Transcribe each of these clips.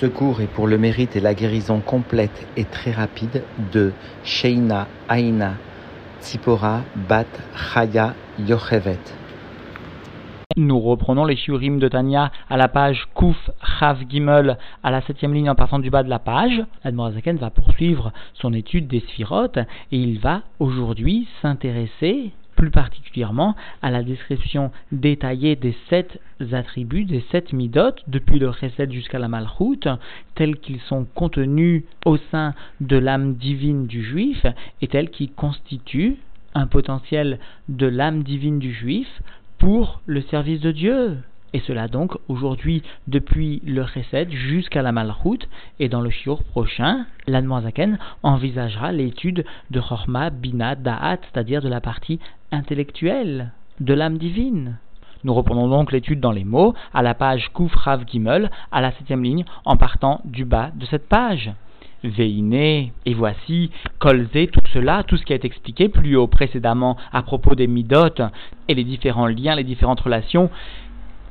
Ce cours est pour le mérite et la guérison complète et très rapide de Sheina Aina Tzipora Bat Chaya Yochevet. Nous reprenons les shiurim de Tania à la page Kuf Chav Gimel à la septième ligne en partant du bas de la page. Admorazaken va poursuivre son étude des sphirotes et il va aujourd'hui s'intéresser plus particulièrement à la description détaillée des sept attributs, des sept midotes, depuis le Chesed jusqu'à la Malchut, tels qu'ils sont contenus au sein de l'âme divine du juif et tels qu'ils constituent un potentiel de l'âme divine du juif pour le service de Dieu. Et cela donc aujourd'hui depuis le Chesed jusqu'à la Malchut et dans le Shiur prochain, l'Admoazaken envisagera l'étude de Chorma Bina Da'at, c'est-à-dire de la partie intellectuelle de l'âme divine. Nous reprenons donc l'étude dans les mots à la page Kuf Rav Gimel à la septième ligne en partant du bas de cette page. Veiné, et voici, Kolzé, tout cela, tout ce qui a été expliqué plus haut précédemment à propos des midotes et les différents liens, les différentes relations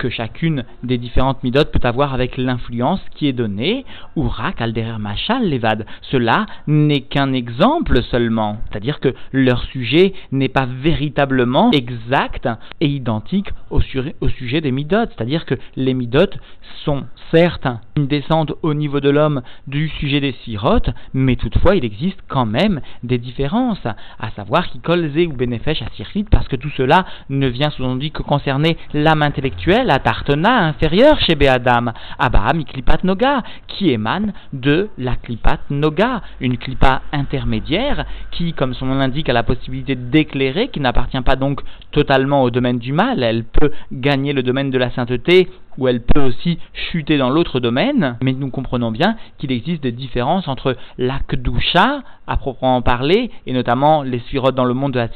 que chacune des différentes midotes peut avoir avec l'influence qui est donnée, ou alderer machal levad. Cela n'est qu'un exemple seulement, c'est-à-dire que leur sujet n'est pas véritablement exact et identique au, sujet des midotes, c'est-à-dire que les midotes sont certes une descente au niveau de l'homme du sujet des sirotes, mais toutefois il existe quand même des différences, à savoir qui colzé ou bénéfèche à parce que tout cela ne vient sous-entendu que concerner l'âme intellectuelle, la tartana inférieure chez Be'adam, Abraham klipat noga, qui émane de la klipat noga, une klipa intermédiaire qui, comme son nom l'indique, a la possibilité d'éclairer, qui n'appartient pas donc totalement au domaine du mal, elle peut gagner le domaine de la sainteté ou elle peut aussi chuter dans l'autre domaine, mais nous comprenons bien qu'il existe des différences entre la Kdusha, à proprement parler, et notamment les sphirotes dans le monde de la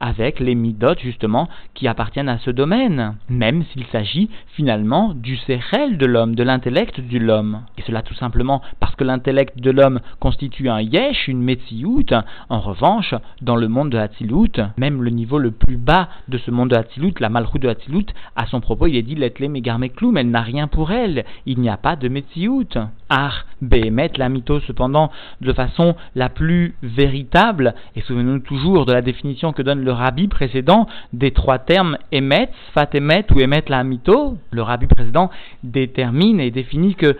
avec les Midot, justement, qui appartiennent à ce domaine, même s'il s'agit finalement du Sechel de l'homme, de l'intellect de l'homme. Et cela tout simplement parce que l'intellect de l'homme constitue un Yesh, une Metsiout. En revanche, dans le monde de la Tzilut, même le niveau le plus bas de ce monde de la Tzilut, la Malchut de la Tzilut, à son propos, il est dit Letle Megarme mais elle n'a rien pour elle, il n'y a pas de Metsiout. Ah, Behemet, la mytho, cependant, de façon la plus véritable, et souvenons-nous toujours de la définition que donne le rabbi précédent des trois termes Emet, Sfat Emet ou Emet la mytho. Le rabbi précédent détermine et définit que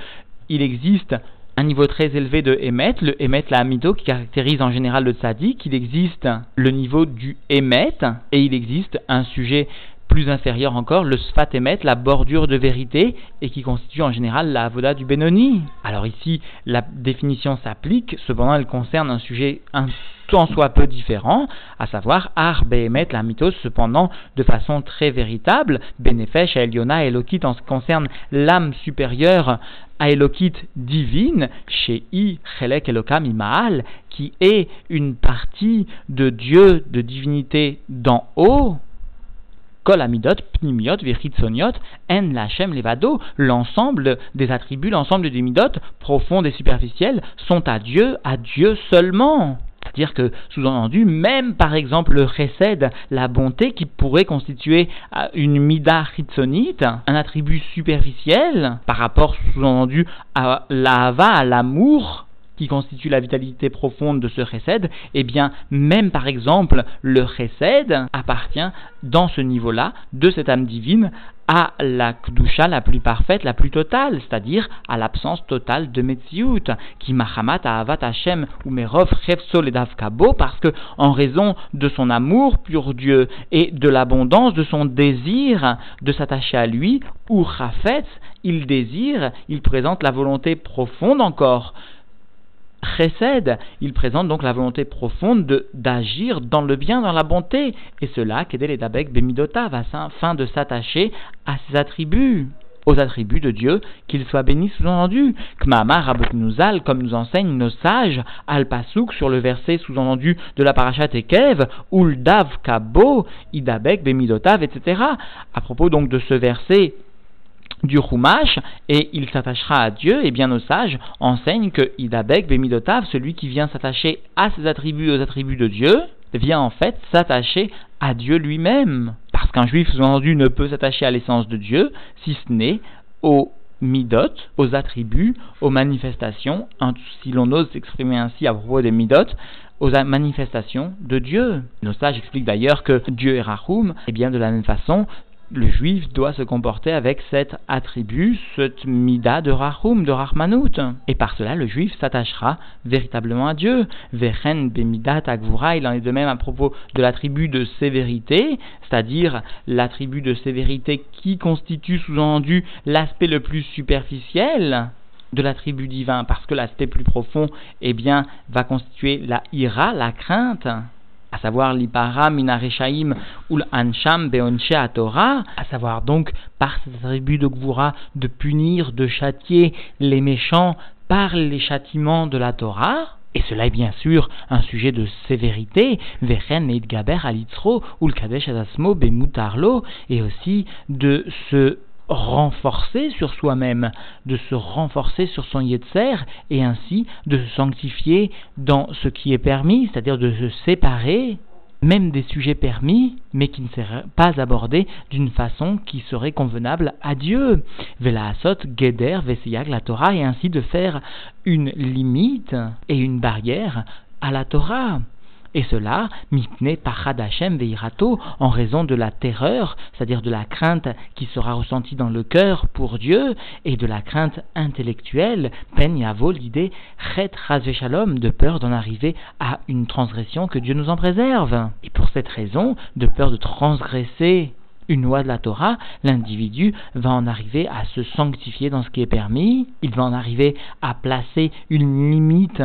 il existe un niveau très élevé de Emet, le Emet la qui caractérise en général le Tzadik, il existe le niveau du Emet et il existe un sujet plus inférieur encore, le sfat emet, la bordure de vérité, et qui constitue en général la avoda du Benoni. Alors ici, la définition s'applique, cependant elle concerne un sujet un tant soit peu différent, à savoir Ar Behemet, la mythos, cependant de façon très véritable, Benefesh, Eliona, Elokit en ce qui concerne l'âme supérieure à Elokit divine, chez I, Chelek Elokam Imaal, qui est une partie de Dieu, de divinité d'en haut, Kol Amidot, Pnimiot, Soniot, En Lachem Levado, l'ensemble des attributs, l'ensemble des midot, profondes et superficielles, sont à Dieu, à Dieu seulement. C'est-à-dire que, sous-entendu, même par exemple le chesed, la bonté qui pourrait constituer euh, une mida chitzonite, un attribut superficiel par rapport, sous-entendu, à l'ava, à l'amour, qui constitue la vitalité profonde de ce chesed, eh bien, même par exemple, le chesed appartient dans ce niveau-là de cette âme divine à la kdusha la plus parfaite, la plus totale, c'est-à-dire à, l'absence totale de Metziut, qui mahamat avat Hashem ou merov et davkabo, parce que en raison de son amour pour Dieu et de l'abondance de son désir de s'attacher à lui, ou chafetz, il désire, il présente la volonté profonde encore Il présente donc la volonté profonde de d'agir dans le bien, dans la bonté, et cela, qu'aider les Dabek Bemidotav, afin de s'attacher à ses attributs aux attributs de Dieu, qu'il soit béni sous-entendu. Kmama Rabotnouzal, comme nous enseignent nos sages, al pasuk sur le verset sous-entendu de la parashat Ekev, Uldav Kabo, Idabek Bemidotav, etc. À propos donc de ce verset du Chumash et il s'attachera à Dieu, et bien nos sages enseignent que Idabek Bemidotav, celui qui vient s'attacher à ses attributs, aux attributs de Dieu, vient en fait s'attacher à Dieu lui-même. Parce qu'un juif, sous-entendu, ne peut s'attacher à l'essence de Dieu, si ce n'est au midot, aux attributs, aux manifestations, si l'on ose s'exprimer ainsi à propos des midot, aux manifestations de Dieu. Nos sages expliquent d'ailleurs que Dieu est Rahum, et bien de la même façon, le juif doit se comporter avec cet attribut, cette mida de Rahum, de Rahmanout. Et par cela, le juif s'attachera véritablement à Dieu. Vechen bemidat agvura, il en est de même à propos de l'attribut de sévérité, c'est-à-dire l'attribut de sévérité qui constitue sous-entendu l'aspect le plus superficiel de l'attribut divin, parce que l'aspect plus profond, eh bien, va constituer la ira, la crainte à savoir l'ipara minareshaim ou l'ansham beonche Torah, à savoir donc par cet attribut de Gvura de punir, de châtier les méchants par les châtiments de la Torah. Et cela est bien sûr un sujet de sévérité, Vechen et Gaber alitzro ou le Kadesh Adasmo bemutarlo, et aussi de se renforcer sur soi-même, de se renforcer sur son yetzer et ainsi de se sanctifier dans ce qui est permis, c'est-à-dire de se séparer même des sujets permis, mais qui ne seraient pas abordés d'une façon qui serait convenable à Dieu. Vela asot, geder, veseyag, la Torah, et ainsi de faire une limite et une barrière à la Torah. Et cela, mitne pachad Hashem veirato, en raison de la terreur, c'est-à-dire de la crainte qui sera ressentie dans le cœur pour Dieu, et de la crainte intellectuelle, pen yavo l'idée, chet shalom, de peur d'en arriver à une transgression que Dieu nous en préserve. Et pour cette raison, de peur de transgresser une loi de la Torah, l'individu va en arriver à se sanctifier dans ce qui est permis, il va en arriver à placer une limite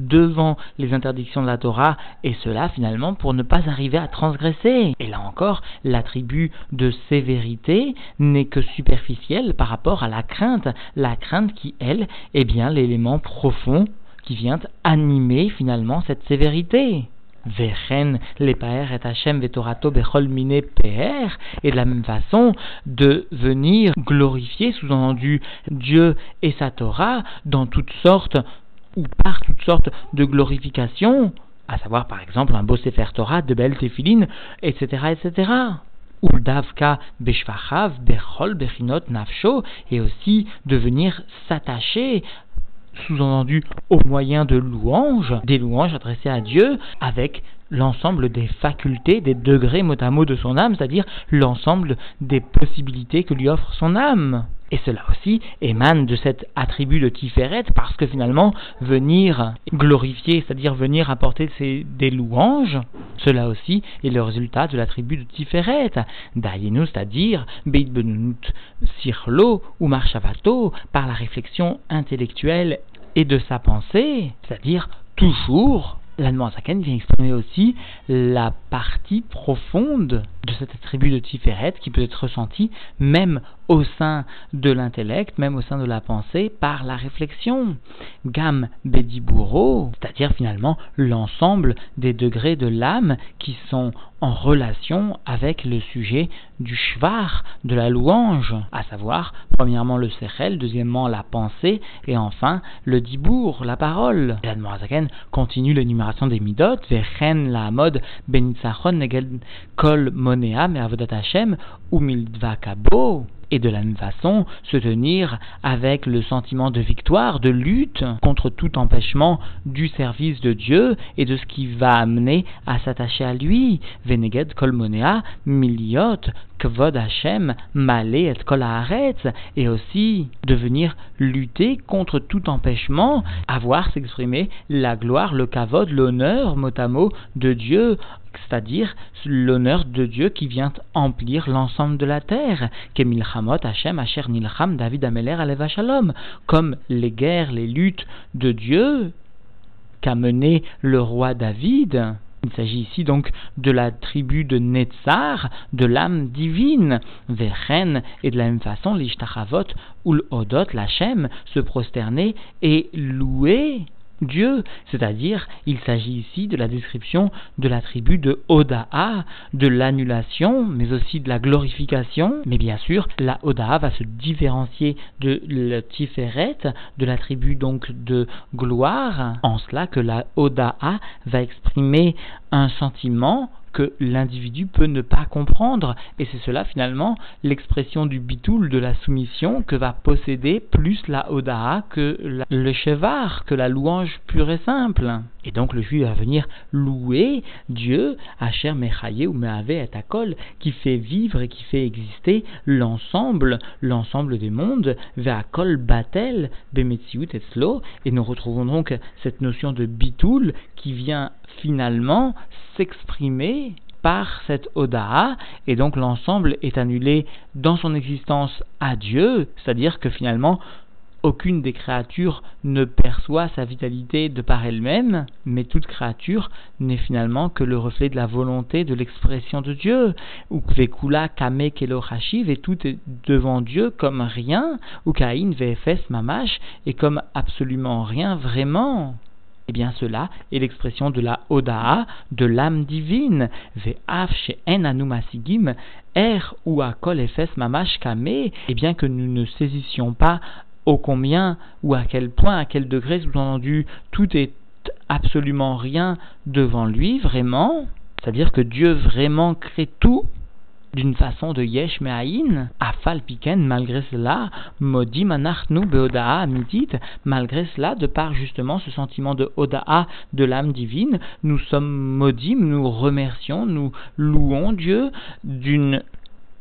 devant les interdictions de la Torah, et cela finalement pour ne pas arriver à transgresser. Et là encore, l'attribut de sévérité n'est que superficiel par rapport à la crainte, la crainte qui, elle, est bien l'élément profond qui vient animer finalement cette sévérité. Vechen les et Hachem vetorato bechol mine et de la même façon de venir glorifier sous-entendu Dieu et sa Torah dans toutes sortes ou par toutes sortes de glorifications, à savoir par exemple un beau Sefer Torah, de belles téphilines, etc., etc. Ou davka beshvachav bechol bechinot nafsho, et aussi de venir s'attacher sous-entendu au moyen de louanges, des louanges adressées à Dieu avec l'ensemble des facultés, des degrés mot à mot de son âme, c'est-à-dire l'ensemble des possibilités que lui offre son âme. Et cela aussi émane de cet attribut de Tiferet, parce que finalement, venir glorifier, c'est-à-dire venir apporter des louanges, cela aussi est le résultat de l'attribut de Tiferet. Dayenu, c'est-à-dire Beitbenut Sirlo ou Marshavato, par la réflexion intellectuelle et de sa pensée, c'est-à-dire toujours l'Anne vient exprimer aussi la partie profonde de cet attribut de Tiferet qui peut être ressenti même au sein de l'intellect, même au sein de la pensée, par la réflexion. Gam Bediburo, c'est-à-dire finalement l'ensemble des degrés de l'âme qui sont en relation avec le sujet du shvar, de la louange, à savoir, premièrement le sechel, deuxièmement la pensée, et enfin le dibour, la parole. L'Admorazaken continue l'énumération des midot, vechen la mode benitzachon negel kol מונע מעבודת השם ומלדבקה בו. Et de la même façon se tenir avec le sentiment de victoire, de lutte contre tout empêchement du service de Dieu et de ce qui va amener à s'attacher à lui. Veneged kolmonea miliot kvod Hashem malé et kol et aussi de venir lutter contre tout empêchement à voir s'exprimer la gloire, le kavod, l'honneur mot à mot de Dieu c'est-à-dire l'honneur de Dieu qui vient emplir l'ensemble de la terre. Nilcham David Ameler Shalom. Comme les guerres, les luttes de Dieu qu'a mené le roi David. Il s'agit ici donc de la tribu de Netzar, de l'âme divine, Vechen, et de la même façon, l'Ishtachavot ou l'Odot, l'Hachem, se prosterner et louer Dieu, c'est-à-dire il s'agit ici de la description de l'attribut de Oda'a, de l'annulation, mais aussi de la glorification. Mais bien sûr, la Oda'a va se différencier de le Tiferet, de l'attribut donc de gloire, en cela que la Oda'a va exprimer un sentiment que l'individu peut ne pas comprendre. Et c'est cela finalement l'expression du bitoul, de la soumission, que va posséder plus la odaha que le chevar, que la louange pure et simple. Et donc le juif va venir louer Dieu, Asher Mechaye ou Meave et Akol, qui fait vivre et qui fait exister l'ensemble, l'ensemble des mondes, Ve'akol Batel, Bemetziut et Slo, et nous retrouvons donc cette notion de bitoul qui vient finalement s'exprimer par cette Odaha, et donc l'ensemble est annulé dans son existence à Dieu, c'est-à-dire que finalement aucune des créatures ne perçoit sa vitalité de par elle-même, mais toute créature n'est finalement que le reflet de la volonté, de l'expression de Dieu. Ou kvekula kame kelo et tout est devant Dieu comme rien, ou kain vfs mamash, et comme absolument rien vraiment. Eh bien, cela est l'expression de la Odaa, de l'âme divine. Ve'af she'en anumasigim, er ou mamash et eh bien que nous ne saisissions pas au combien ou à quel point, à quel degré, sous-entendu, tout est absolument rien devant lui, vraiment, c'est-à-dire que Dieu vraiment crée tout d'une façon de yesh me'aïn, afal piken, malgré cela, modim anachnu beoda'a amidit, malgré cela, de par justement ce sentiment de oda'a de l'âme divine, nous sommes modim, nous remercions, nous louons Dieu d'une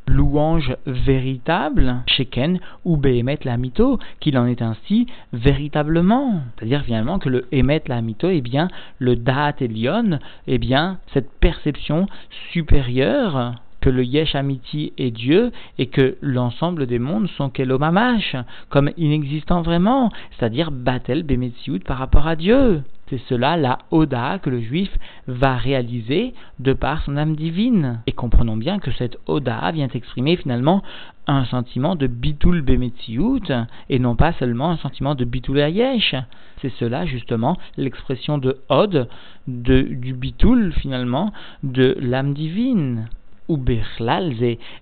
louange véritable, Sheken ou Behemet la mito, qu'il en est ainsi véritablement. C'est-à-dire finalement que le Emet la mito, est bien, le Da'at Elion, est bien, cette perception supérieure que le Yesh Amiti est Dieu et que l'ensemble des mondes sont Kelomamash, comme inexistant vraiment, c'est-à-dire Batel Bemetsiout par rapport à Dieu. C'est cela la Oda que le juif va réaliser de par son âme divine. Et comprenons bien que cette Oda vient exprimer finalement un sentiment de Bitul Bemetziut et non pas seulement un sentiment de Bitul Ayesh. C'est cela justement l'expression de Od, de, du Bitul finalement, de l'âme divine ou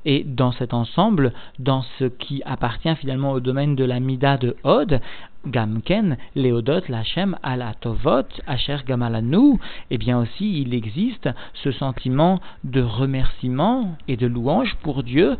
et dans cet ensemble, dans ce qui appartient finalement au domaine de la Mida de Od, Gamken, Léodot, Lachem, Alatovot, Asher Gamalanu, et eh bien aussi il existe ce sentiment de remerciement et de louange pour Dieu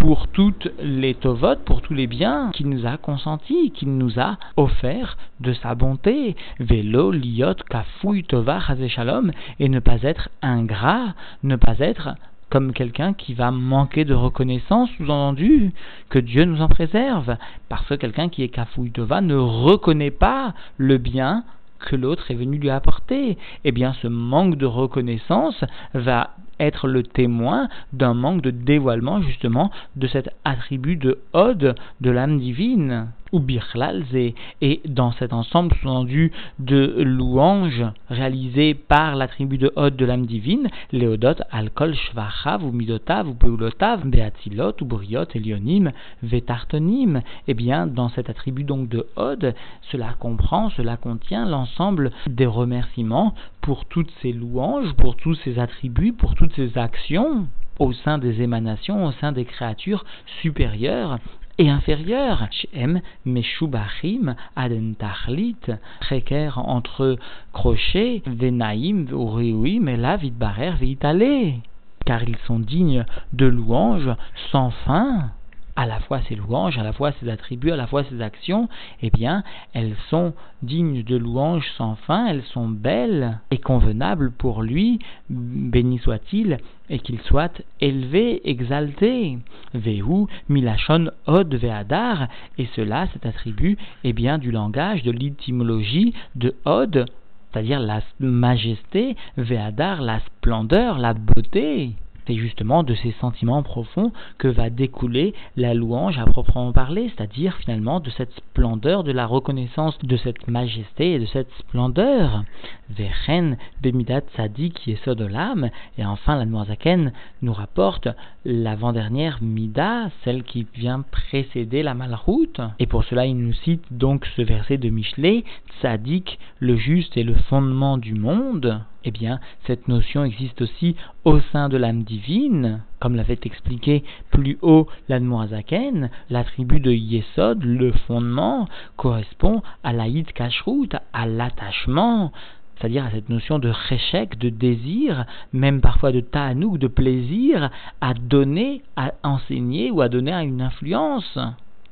pour toutes les tovot, pour tous les biens qu'il nous a consentis, qu'il nous a offerts de sa bonté. Vélo, liot, kafouy, tova, shalom, et ne pas être ingrat, ne pas être comme quelqu'un qui va manquer de reconnaissance, sous-entendu que Dieu nous en préserve, parce que quelqu'un qui est Kafouitova ne reconnaît pas le bien que l'autre est venu lui apporter. Eh bien, ce manque de reconnaissance va être le témoin d'un manque de dévoilement justement de cet attribut de Ode de l'âme divine ou birchlalze, et dans cet ensemble sous-entendu de louanges réalisées par l'attribut de Hod de l'âme divine, Léodot, Alkol, Shvachav, ou Midotav, ou Peulotav, Beatzilot, ou Briot, Elionim, Vetartonim, eh bien, dans cet attribut donc de Hod, cela comprend, cela contient l'ensemble des remerciements pour toutes ces louanges, pour tous ces attributs, pour toutes ces actions au sein des émanations, au sein des créatures supérieures et inférieur. Shem Meshubachim Aden Tachlit, précaire entre crochets, Venaim, Uriuim, et la Vidbarer, Vitale. Car ils sont dignes de louanges sans fin à la fois ses louanges, à la fois ses attributs, à la fois ses actions, eh bien, elles sont dignes de louanges sans fin, elles sont belles et convenables pour lui, béni soit-il, et qu'il soit élevé, exalté. Vehu, milachon, od, ve'adar, et cela, cet attribut, est bien du langage, de l'étymologie de od, c'est-à-dire la majesté, ve'adar, la splendeur, la beauté c'est justement de ces sentiments profonds que va découler la louange à proprement parler, c'est-à-dire finalement de cette splendeur, de la reconnaissance de cette majesté et de cette splendeur. Vechen Bemidat Sadi qui est de l'âme, et enfin la Noirzaken nous rapporte l'avant-dernière Mida, celle qui vient précéder la malroute, et pour cela il nous cite donc ce verset de Michelet, Tzadik, le juste et le fondement du monde eh bien, cette notion existe aussi au sein de l'âme divine, comme l'avait expliqué plus haut l'Admoazaken, l'attribut de Yesod, le fondement, correspond à l'Aïd Kashrut, à l'attachement, c'est-à-dire à cette notion de réchec, de désir, même parfois de ta'anouk, de plaisir, à donner, à enseigner ou à donner à une influence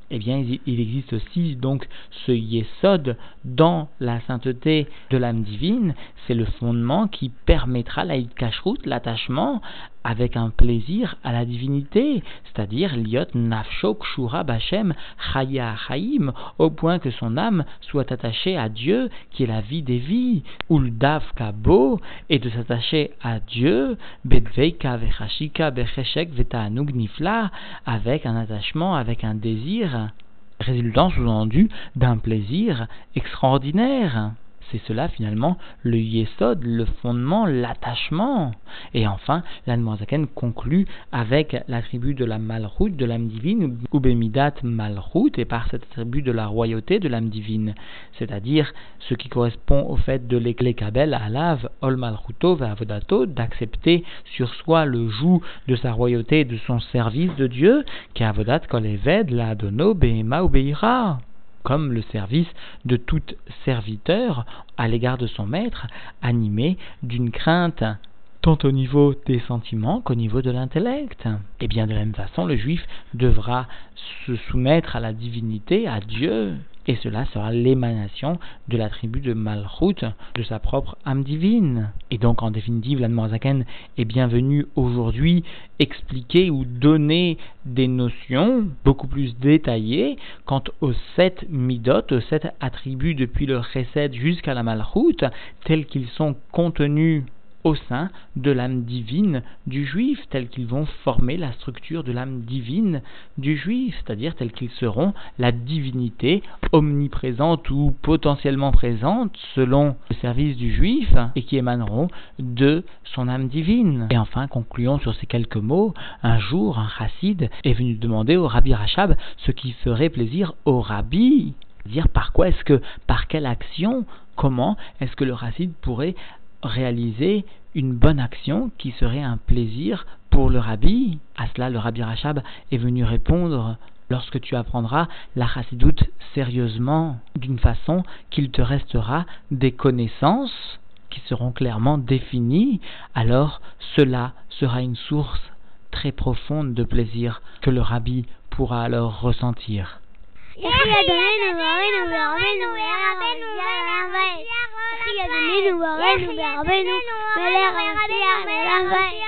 eh bien, il existe aussi donc ce yesod dans la sainteté de l'âme divine. C'est le fondement qui permettra la kashrut, l'attachement, avec un plaisir à la divinité, c'est-à-dire liot nafshok shura bachem chaya chaim, au point que son âme soit attachée à Dieu, qui est la vie des vies, uldav kabo, et de s'attacher à Dieu, bedveika vechashika becheshek vetaanug nifla, avec un attachement, avec un désir, résultant sous-entendu d'un plaisir extraordinaire. C'est cela finalement le yesod, le fondement, l'attachement. Et enfin, l'Anmoazaken conclut avec l'attribut de la malroute de l'âme divine, ou bemidat et par cet attribut de la royauté de l'âme divine, c'est-à-dire ce qui correspond au fait de l'eklekabel alav ol malruto avodato, d'accepter sur soi le joug de sa royauté et de son service de Dieu, qui avodat kol eved la dono behema ou comme le service de tout serviteur à l'égard de son maître, animé d'une crainte tant au niveau des sentiments qu'au niveau de l'intellect. Et bien de la même façon, le juif devra se soumettre à la divinité, à Dieu, et cela sera l'émanation de l'attribut de Malchut, de sa propre âme divine. Et donc, en définitive, l'Anmoazaken est bienvenu aujourd'hui expliquer ou donner des notions beaucoup plus détaillées quant aux sept midot, aux sept attributs depuis le Chesed jusqu'à la Malchut, tels qu'ils sont contenus au sein de l'âme divine du juif, tels qu'ils vont former la structure de l'âme divine du juif, c'est-à-dire tels qu'ils seront la divinité omniprésente ou potentiellement présente selon le service du juif et qui émaneront de son âme divine. Et enfin, concluons sur ces quelques mots. Un jour, un chassid est venu demander au rabbi Rachab ce qui ferait plaisir au rabbi. Dire par quoi est-ce que, par quelle action, comment est-ce que le chassid pourrait réaliser une bonne action qui serait un plaisir pour le rabbi. À cela, le rabbi Rachab est venu répondre lorsque tu apprendras la chassidoute sérieusement, d'une façon qu'il te restera des connaissances qui seront clairement définies, alors cela sera une source très profonde de plaisir que le rabbi pourra alors ressentir. María de Menú, Abenu, Abenu, Melera,